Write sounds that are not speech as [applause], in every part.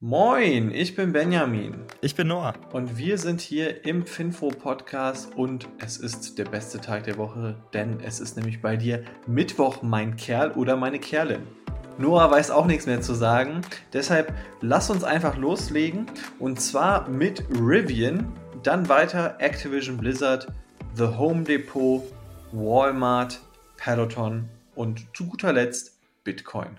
Moin, ich bin Benjamin. Ich bin Noah. Und wir sind hier im Finfo Podcast und es ist der beste Tag der Woche, denn es ist nämlich bei dir Mittwoch, mein Kerl oder meine Kerlin. Noah weiß auch nichts mehr zu sagen, deshalb lass uns einfach loslegen und zwar mit Rivian, dann weiter Activision Blizzard, The Home Depot, Walmart, Peloton und zu guter Letzt Bitcoin.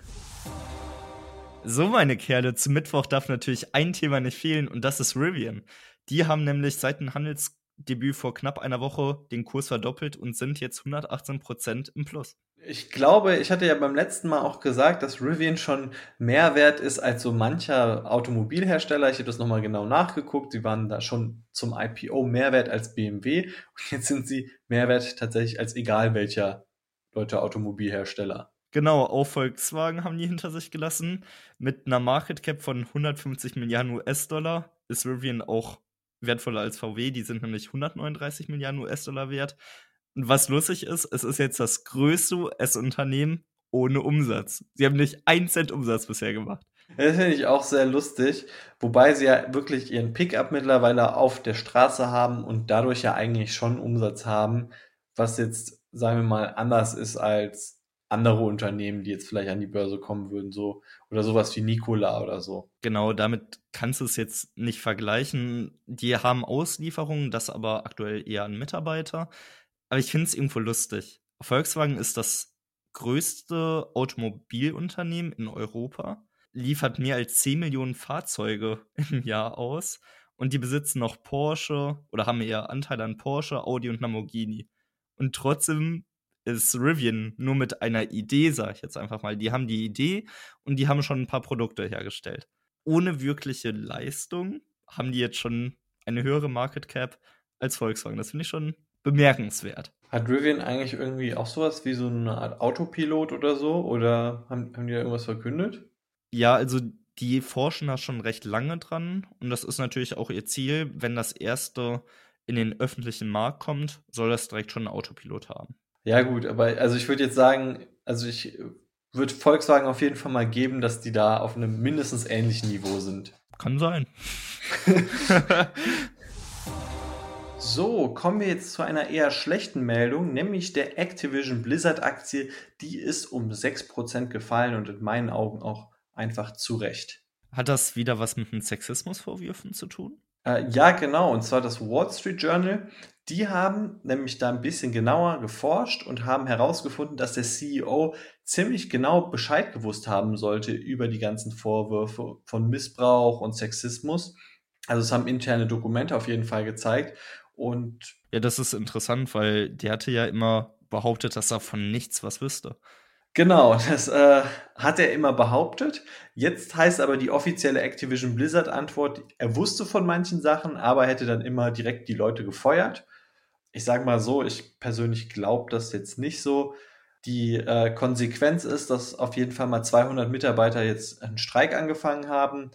So, meine Kerle, zum Mittwoch darf natürlich ein Thema nicht fehlen und das ist Rivian. Die haben nämlich seit dem Handelsdebüt vor knapp einer Woche den Kurs verdoppelt und sind jetzt 118% im Plus. Ich glaube, ich hatte ja beim letzten Mal auch gesagt, dass Rivian schon mehr wert ist als so mancher Automobilhersteller. Ich habe das nochmal genau nachgeguckt. Sie waren da schon zum IPO mehr wert als BMW und jetzt sind sie mehr wert tatsächlich als egal welcher deutscher Automobilhersteller. Genau, auch Volkswagen haben die hinter sich gelassen. Mit einer Market Cap von 150 Milliarden US-Dollar ist Rivian auch wertvoller als VW. Die sind nämlich 139 Milliarden US-Dollar wert. Und was lustig ist, es ist jetzt das größte US-Unternehmen ohne Umsatz. Sie haben nicht einen Cent Umsatz bisher gemacht. Das finde ich auch sehr lustig, wobei sie ja wirklich ihren Pickup mittlerweile auf der Straße haben und dadurch ja eigentlich schon Umsatz haben, was jetzt, sagen wir mal, anders ist als andere Unternehmen, die jetzt vielleicht an die Börse kommen würden, so oder sowas wie Nikola oder so. Genau, damit kannst du es jetzt nicht vergleichen. Die haben Auslieferungen, das aber aktuell eher an Mitarbeiter. Aber ich finde es irgendwo lustig. Volkswagen ist das größte Automobilunternehmen in Europa, liefert mehr als 10 Millionen Fahrzeuge [laughs] im Jahr aus und die besitzen noch Porsche oder haben eher Anteile an Porsche, Audi und Lamborghini. Und trotzdem ist Rivian nur mit einer Idee, sage ich jetzt einfach mal. Die haben die Idee und die haben schon ein paar Produkte hergestellt. Ohne wirkliche Leistung haben die jetzt schon eine höhere Market Cap als Volkswagen. Das finde ich schon bemerkenswert. Hat Rivian eigentlich irgendwie auch sowas wie so eine Art Autopilot oder so? Oder haben, haben die da irgendwas verkündet? Ja, also die forschen da schon recht lange dran und das ist natürlich auch ihr Ziel. Wenn das erste in den öffentlichen Markt kommt, soll das direkt schon einen Autopilot haben. Ja, gut, aber also ich würde jetzt sagen, also ich würde Volkswagen auf jeden Fall mal geben, dass die da auf einem mindestens ähnlichen Niveau sind. Kann sein. [laughs] so, kommen wir jetzt zu einer eher schlechten Meldung, nämlich der Activision Blizzard Aktie. Die ist um 6% gefallen und in meinen Augen auch einfach zu Recht. Hat das wieder was mit den Sexismusvorwürfen zu tun? Äh, ja, genau, und zwar das Wall Street Journal. Die haben nämlich da ein bisschen genauer geforscht und haben herausgefunden, dass der CEO ziemlich genau Bescheid gewusst haben sollte über die ganzen Vorwürfe von Missbrauch und Sexismus. Also es haben interne Dokumente auf jeden Fall gezeigt. Und ja, das ist interessant, weil der hatte ja immer behauptet, dass er von nichts was wüsste. Genau, das äh, hat er immer behauptet. Jetzt heißt aber die offizielle Activision Blizzard Antwort, er wusste von manchen Sachen, aber hätte dann immer direkt die Leute gefeuert ich sage mal so, ich persönlich glaube das jetzt nicht so. Die äh, Konsequenz ist, dass auf jeden Fall mal 200 Mitarbeiter jetzt einen Streik angefangen haben.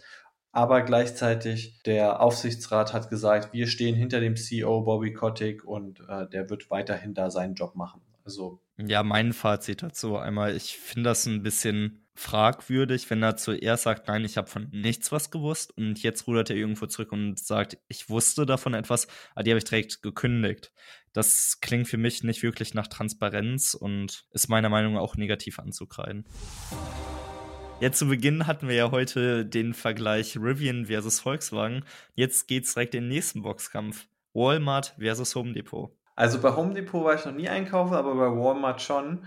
Aber gleichzeitig der Aufsichtsrat hat gesagt, wir stehen hinter dem CEO Bobby Kotick und äh, der wird weiterhin da seinen Job machen. Also ja, mein Fazit dazu einmal, ich finde das ein bisschen fragwürdig, wenn er zuerst sagt, nein, ich habe von nichts was gewusst und jetzt rudert er irgendwo zurück und sagt, ich wusste davon etwas, aber die habe ich direkt gekündigt. Das klingt für mich nicht wirklich nach Transparenz und ist meiner Meinung nach auch negativ anzukreiden. Jetzt zu Beginn hatten wir ja heute den Vergleich Rivian versus Volkswagen. Jetzt geht's direkt in den nächsten Boxkampf. Walmart versus Home Depot. Also bei Home Depot war ich noch nie einkaufen, aber bei Walmart schon.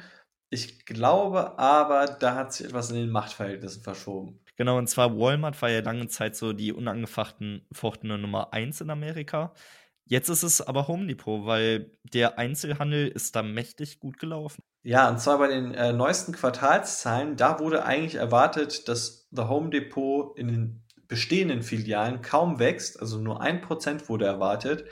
Ich glaube aber, da hat sich etwas in den Machtverhältnissen verschoben. Genau, und zwar Walmart war ja lange Zeit so die unangefochtene Nummer 1 in Amerika. Jetzt ist es aber Home Depot, weil der Einzelhandel ist da mächtig gut gelaufen. Ja, und zwar bei den äh, neuesten Quartalszahlen, da wurde eigentlich erwartet, dass The Home Depot in den bestehenden Filialen kaum wächst, also nur ein Prozent wurde erwartet.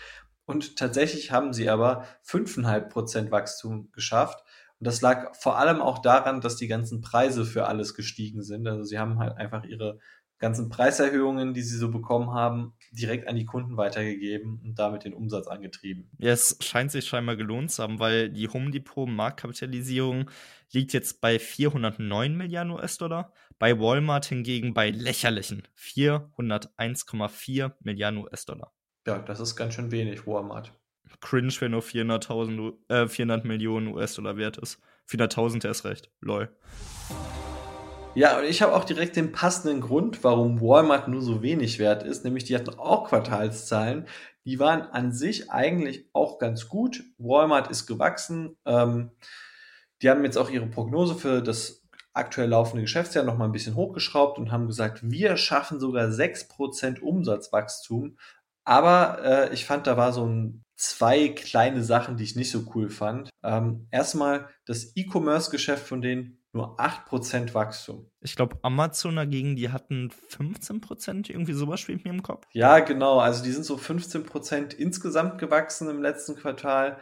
Und tatsächlich haben sie aber 5,5% Wachstum geschafft. Und das lag vor allem auch daran, dass die ganzen Preise für alles gestiegen sind. Also sie haben halt einfach ihre ganzen Preiserhöhungen, die sie so bekommen haben, direkt an die Kunden weitergegeben und damit den Umsatz angetrieben. Ja, es scheint sich scheinbar gelohnt zu haben, weil die Home Depot Marktkapitalisierung liegt jetzt bei 409 Milliarden US-Dollar. Bei Walmart hingegen bei lächerlichen 401,4 Milliarden US-Dollar. Ja, das ist ganz schön wenig, Walmart. Cringe, wenn nur 400.000, äh, 400 Millionen US-Dollar wert ist. 400.000 ist recht. Lol. Ja, und ich habe auch direkt den passenden Grund, warum Walmart nur so wenig wert ist, nämlich die hatten auch Quartalszahlen. Die waren an sich eigentlich auch ganz gut. Walmart ist gewachsen. Ähm, die haben jetzt auch ihre Prognose für das aktuell laufende Geschäftsjahr noch mal ein bisschen hochgeschraubt und haben gesagt, wir schaffen sogar 6% Umsatzwachstum. Aber äh, ich fand, da war so ein zwei kleine Sachen, die ich nicht so cool fand. Ähm, erstmal das E-Commerce-Geschäft von denen nur 8% Wachstum. Ich glaube, Amazon dagegen, die hatten 15%, irgendwie sowas schwebt mir im Kopf. Ja, genau. Also die sind so 15% insgesamt gewachsen im letzten Quartal.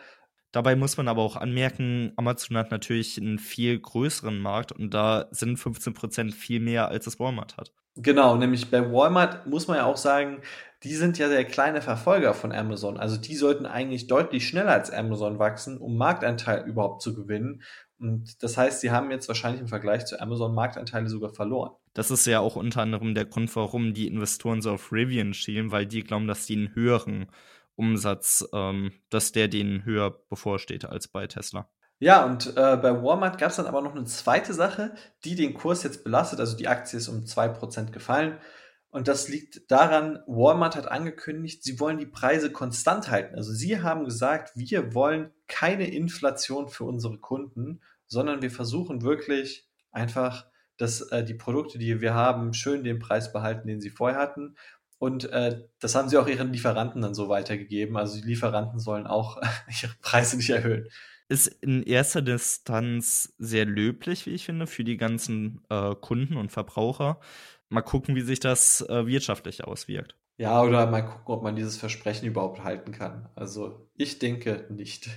Dabei muss man aber auch anmerken, Amazon hat natürlich einen viel größeren Markt und da sind 15% viel mehr, als es Walmart hat. Genau, nämlich bei Walmart muss man ja auch sagen, die sind ja der kleine Verfolger von Amazon. Also die sollten eigentlich deutlich schneller als Amazon wachsen, um Marktanteil überhaupt zu gewinnen. Und das heißt, sie haben jetzt wahrscheinlich im Vergleich zu Amazon Marktanteile sogar verloren. Das ist ja auch unter anderem der Grund, warum die Investoren so auf Rivian schielen, weil die glauben, dass die einen höheren Umsatz, ähm, dass der denen höher bevorsteht als bei Tesla. Ja, und äh, bei Walmart gab es dann aber noch eine zweite Sache, die den Kurs jetzt belastet. Also die Aktie ist um 2% gefallen. Und das liegt daran, Walmart hat angekündigt, sie wollen die Preise konstant halten. Also sie haben gesagt, wir wollen keine Inflation für unsere Kunden, sondern wir versuchen wirklich einfach, dass äh, die Produkte, die wir haben, schön den Preis behalten, den sie vorher hatten. Und äh, das haben sie auch ihren Lieferanten dann so weitergegeben. Also die Lieferanten sollen auch [laughs] ihre Preise nicht erhöhen ist in erster Distanz sehr löblich, wie ich finde, für die ganzen äh, Kunden und Verbraucher. Mal gucken, wie sich das äh, wirtschaftlich auswirkt. Ja, oder mal gucken, ob man dieses Versprechen überhaupt halten kann. Also ich denke nicht.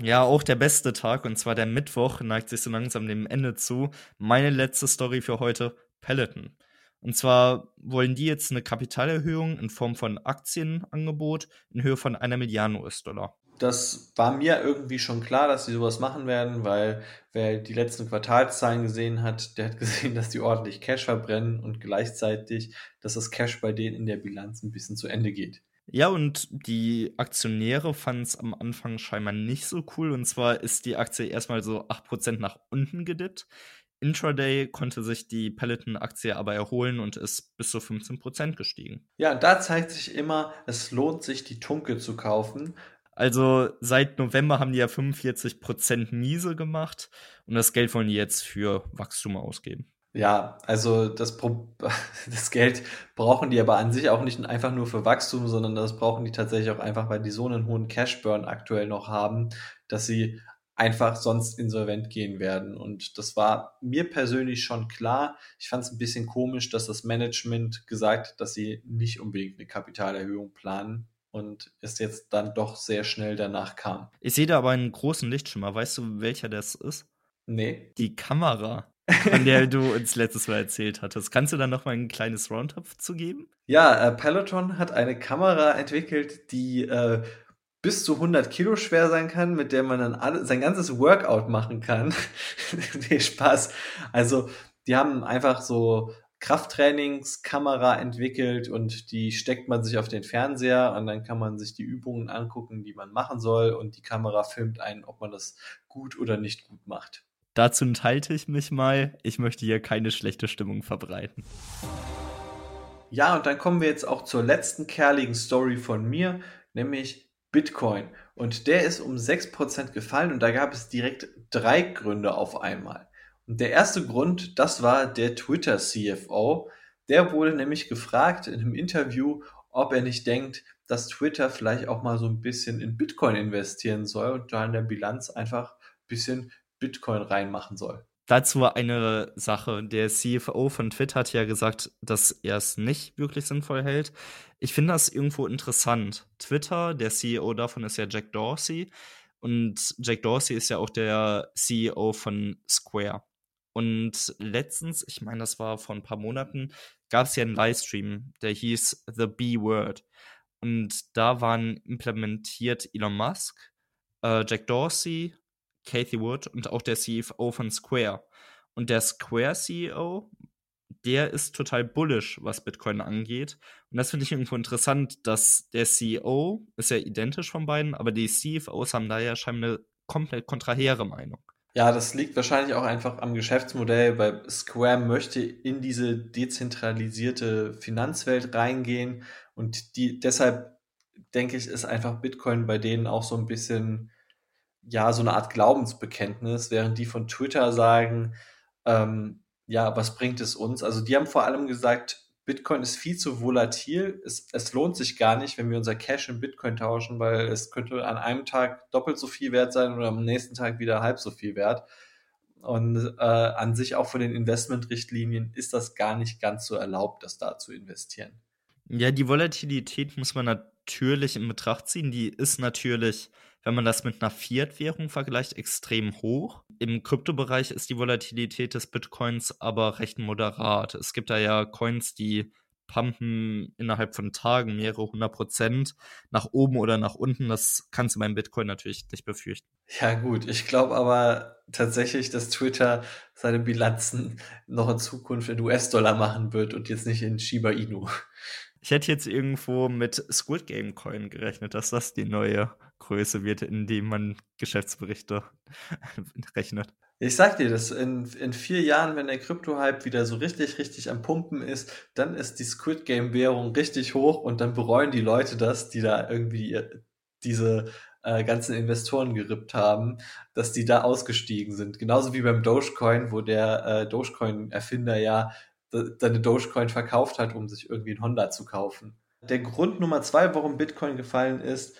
Ja, auch der beste Tag, und zwar der Mittwoch, neigt sich so langsam dem Ende zu. Meine letzte Story für heute, Peloton. Und zwar wollen die jetzt eine Kapitalerhöhung in Form von Aktienangebot in Höhe von einer Milliarde US-Dollar das war mir irgendwie schon klar, dass sie sowas machen werden, weil wer die letzten Quartalszahlen gesehen hat, der hat [laughs] gesehen, dass die ordentlich Cash verbrennen und gleichzeitig, dass das Cash bei denen in der Bilanz ein bisschen zu Ende geht. Ja, und die Aktionäre fanden es am Anfang scheinbar nicht so cool. Und zwar ist die Aktie erstmal so 8% nach unten gedippt. Intraday konnte sich die Peloton-Aktie aber erholen und ist bis zu 15% gestiegen. Ja, da zeigt sich immer, es lohnt sich, die Tunke zu kaufen, also seit November haben die ja 45% miese gemacht und das Geld wollen die jetzt für Wachstum ausgeben. Ja, also das, [laughs] das Geld brauchen die aber an sich auch nicht einfach nur für Wachstum, sondern das brauchen die tatsächlich auch einfach, weil die so einen hohen Cashburn aktuell noch haben, dass sie einfach sonst insolvent gehen werden. Und das war mir persönlich schon klar. Ich fand es ein bisschen komisch, dass das Management gesagt hat, dass sie nicht unbedingt eine Kapitalerhöhung planen und es jetzt dann doch sehr schnell danach kam. Ich sehe da aber einen großen Lichtschimmer. Weißt du, welcher das ist? Nee. Die Kamera, von der du [laughs] uns letztes Mal erzählt hattest. Kannst du da noch mal ein kleines Roundup zu geben? Ja, äh, Peloton hat eine Kamera entwickelt, die äh, bis zu 100 Kilo schwer sein kann, mit der man dann alle, sein ganzes Workout machen kann. [laughs] nee, Spaß. Also, die haben einfach so Krafttrainingskamera entwickelt und die steckt man sich auf den Fernseher und dann kann man sich die Übungen angucken, die man machen soll und die Kamera filmt einen, ob man das gut oder nicht gut macht. Dazu enthalte ich mich mal. Ich möchte hier keine schlechte Stimmung verbreiten. Ja, und dann kommen wir jetzt auch zur letzten kerligen Story von mir, nämlich Bitcoin. Und der ist um 6% gefallen und da gab es direkt drei Gründe auf einmal. Der erste Grund, das war der Twitter CFO. Der wurde nämlich gefragt in einem Interview, ob er nicht denkt, dass Twitter vielleicht auch mal so ein bisschen in Bitcoin investieren soll und da in der Bilanz einfach ein bisschen Bitcoin reinmachen soll. Dazu eine Sache. Der CFO von Twitter hat ja gesagt, dass er es nicht wirklich sinnvoll hält. Ich finde das irgendwo interessant. Twitter, der CEO davon ist ja Jack Dorsey. Und Jack Dorsey ist ja auch der CEO von Square. Und letztens, ich meine, das war vor ein paar Monaten, gab es ja einen Livestream, der hieß The B-Word. Und da waren implementiert Elon Musk, äh, Jack Dorsey, Kathy Wood und auch der CFO von Square. Und der Square CEO, der ist total bullish, was Bitcoin angeht. Und das finde ich irgendwo interessant, dass der CEO ist ja identisch von beiden, aber die CFOs haben da ja scheinbar eine komplett kontrahere Meinung. Ja, das liegt wahrscheinlich auch einfach am Geschäftsmodell, weil Square möchte in diese dezentralisierte Finanzwelt reingehen und die deshalb denke ich, ist einfach Bitcoin bei denen auch so ein bisschen ja so eine Art Glaubensbekenntnis, während die von Twitter sagen, ähm, ja, was bringt es uns? Also die haben vor allem gesagt, Bitcoin ist viel zu volatil. Es, es, lohnt sich gar nicht, wenn wir unser Cash in Bitcoin tauschen, weil es könnte an einem Tag doppelt so viel wert sein oder am nächsten Tag wieder halb so viel wert. Und äh, an sich auch von den Investmentrichtlinien ist das gar nicht ganz so erlaubt, das da zu investieren. Ja, die Volatilität muss man natürlich in Betracht ziehen. Die ist natürlich wenn man das mit einer Fiat-Währung vergleicht, extrem hoch. Im Kryptobereich ist die Volatilität des Bitcoins aber recht moderat. Es gibt da ja Coins, die pumpen innerhalb von Tagen mehrere hundert Prozent nach oben oder nach unten. Das kannst du beim Bitcoin natürlich nicht befürchten. Ja, gut. Ich glaube aber tatsächlich, dass Twitter seine Bilanzen noch in Zukunft in US-Dollar machen wird und jetzt nicht in Shiba Inu. Ich hätte jetzt irgendwo mit Squid Game Coin gerechnet, dass das die neue Größe wird, in dem man Geschäftsberichte [laughs] rechnet. Ich sag dir, dass in, in vier Jahren, wenn der Krypto-Hype wieder so richtig, richtig am Pumpen ist, dann ist die Squid Game-Währung richtig hoch und dann bereuen die Leute das, die da irgendwie diese äh, ganzen Investoren gerippt haben, dass die da ausgestiegen sind. Genauso wie beim Dogecoin, wo der äh, Dogecoin-Erfinder ja seine Dogecoin verkauft hat, um sich irgendwie ein Honda zu kaufen. Der Grund Nummer zwei, warum Bitcoin gefallen ist,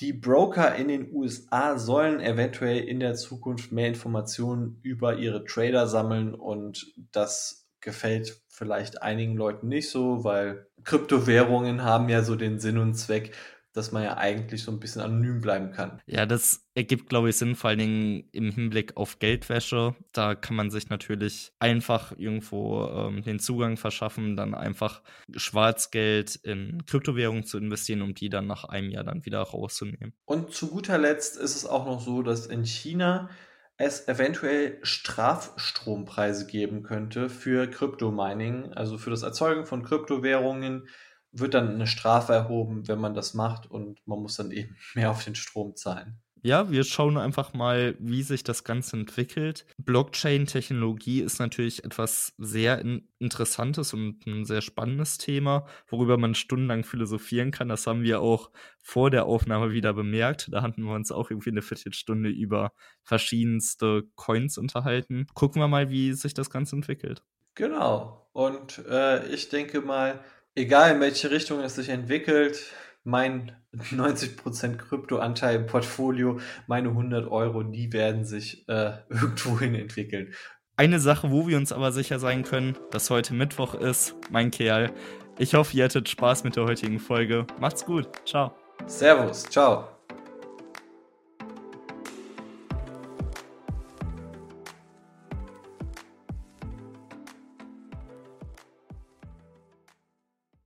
die Broker in den USA sollen eventuell in der Zukunft mehr Informationen über ihre Trader sammeln und das gefällt vielleicht einigen Leuten nicht so, weil Kryptowährungen haben ja so den Sinn und Zweck, dass man ja eigentlich so ein bisschen anonym bleiben kann. Ja, das ergibt, glaube ich, Sinn, vor allen Dingen im Hinblick auf Geldwäsche. Da kann man sich natürlich einfach irgendwo ähm, den Zugang verschaffen, dann einfach Schwarzgeld in Kryptowährungen zu investieren, um die dann nach einem Jahr dann wieder rauszunehmen. Und zu guter Letzt ist es auch noch so, dass in China es eventuell Strafstrompreise geben könnte für Kryptomining, also für das Erzeugen von Kryptowährungen wird dann eine Strafe erhoben, wenn man das macht und man muss dann eben [laughs] mehr auf den Strom zahlen. Ja, wir schauen einfach mal, wie sich das Ganze entwickelt. Blockchain-Technologie ist natürlich etwas sehr in Interessantes und ein sehr spannendes Thema, worüber man stundenlang philosophieren kann. Das haben wir auch vor der Aufnahme wieder bemerkt. Da hatten wir uns auch irgendwie eine Viertelstunde über verschiedenste Coins unterhalten. Gucken wir mal, wie sich das Ganze entwickelt. Genau. Und äh, ich denke mal, egal in welche Richtung es sich entwickelt, mein 90% Kryptoanteil im Portfolio, meine 100 Euro, die werden sich äh, irgendwohin entwickeln. Eine Sache, wo wir uns aber sicher sein können, dass heute Mittwoch ist, mein Kerl. Ich hoffe, ihr hattet Spaß mit der heutigen Folge. Macht's gut. Ciao. Servus. Ciao.